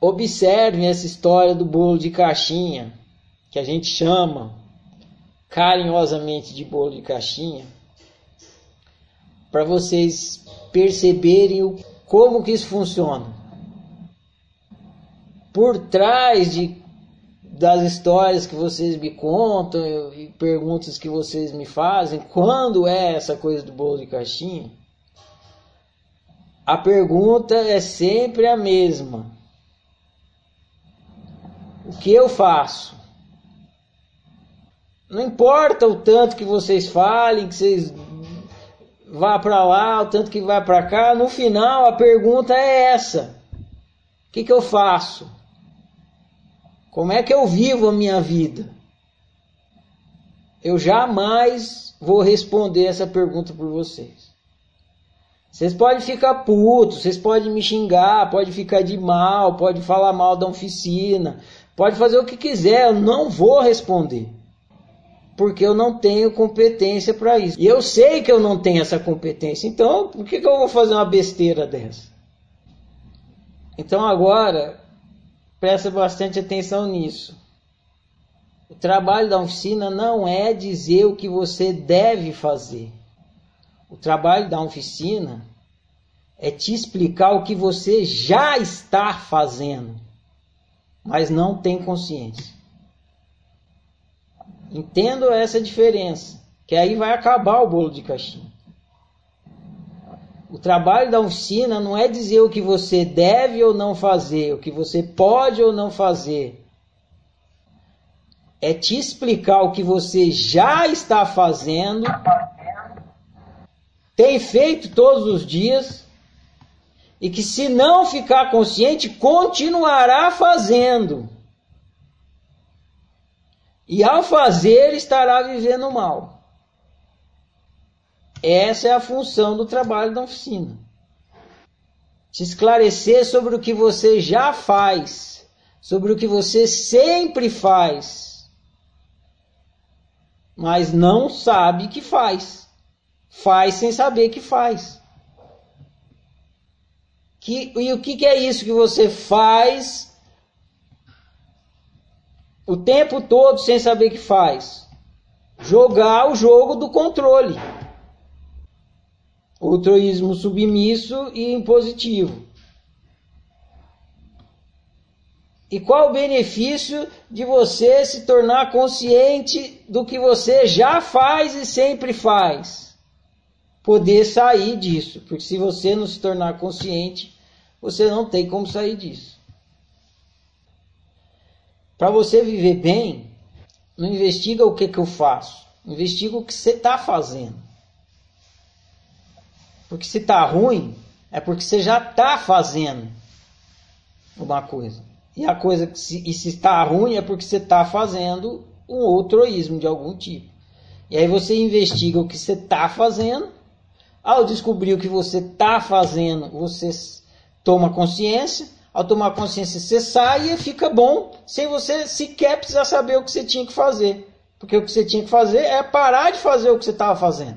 observem essa história do bolo de caixinha, que a gente chama carinhosamente de bolo de caixinha, para vocês perceberem o, como que isso funciona. Por trás de, das histórias que vocês me contam e perguntas que vocês me fazem, quando é essa coisa do bolo de caixinha, a pergunta é sempre a mesma. O que eu faço? Não importa o tanto que vocês falem, que vocês vá para lá, o tanto que vai para cá, no final a pergunta é essa: o que, que eu faço? Como é que eu vivo a minha vida? Eu jamais vou responder essa pergunta por vocês. Vocês podem ficar putos, vocês podem me xingar, pode ficar de mal, pode falar mal da oficina, pode fazer o que quiser, eu não vou responder porque eu não tenho competência para isso. E eu sei que eu não tenho essa competência, então por que, que eu vou fazer uma besteira dessa? Então agora, presta bastante atenção nisso. O trabalho da oficina não é dizer o que você deve fazer. O trabalho da oficina é te explicar o que você já está fazendo, mas não tem consciência. Entendo essa diferença, que aí vai acabar o bolo de caixinha. O trabalho da oficina não é dizer o que você deve ou não fazer, o que você pode ou não fazer. É te explicar o que você já está fazendo, tem feito todos os dias, e que se não ficar consciente, continuará fazendo. E ao fazer, estará vivendo mal. Essa é a função do trabalho da oficina. Te esclarecer sobre o que você já faz, sobre o que você sempre faz, mas não sabe que faz. Faz sem saber que faz. Que, e o que, que é isso que você faz o tempo todo sem saber que faz. Jogar o jogo do controle. Altruísmo submisso e impositivo. E qual o benefício de você se tornar consciente do que você já faz e sempre faz? Poder sair disso, porque se você não se tornar consciente, você não tem como sair disso. Para você viver bem, não investiga o que, que eu faço, investiga o que você está fazendo. Porque se está ruim, é porque você já está fazendo uma coisa. E a coisa que se, se está ruim é porque você está fazendo um outroísmo de algum tipo. E aí você investiga o que você está fazendo. Ao descobrir o que você está fazendo, você toma consciência ao tomar consciência, você sai e fica bom, sem você sequer precisar saber o que você tinha que fazer. Porque o que você tinha que fazer é parar de fazer o que você estava fazendo.